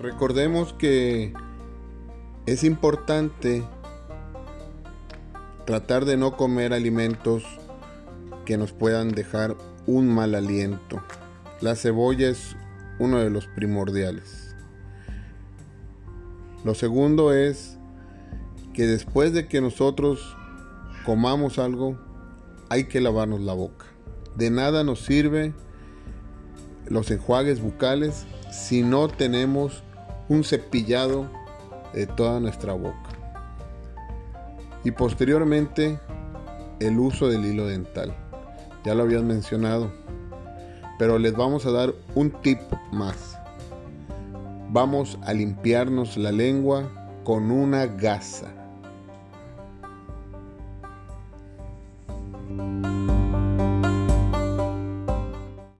Recordemos que es importante tratar de no comer alimentos que nos puedan dejar un mal aliento. La cebolla es uno de los primordiales. Lo segundo es que después de que nosotros comamos algo, hay que lavarnos la boca. De nada nos sirve los enjuagues bucales si no tenemos un cepillado de toda nuestra boca. Y posteriormente el uso del hilo dental. Ya lo habían mencionado. Pero les vamos a dar un tip más. Vamos a limpiarnos la lengua con una gasa.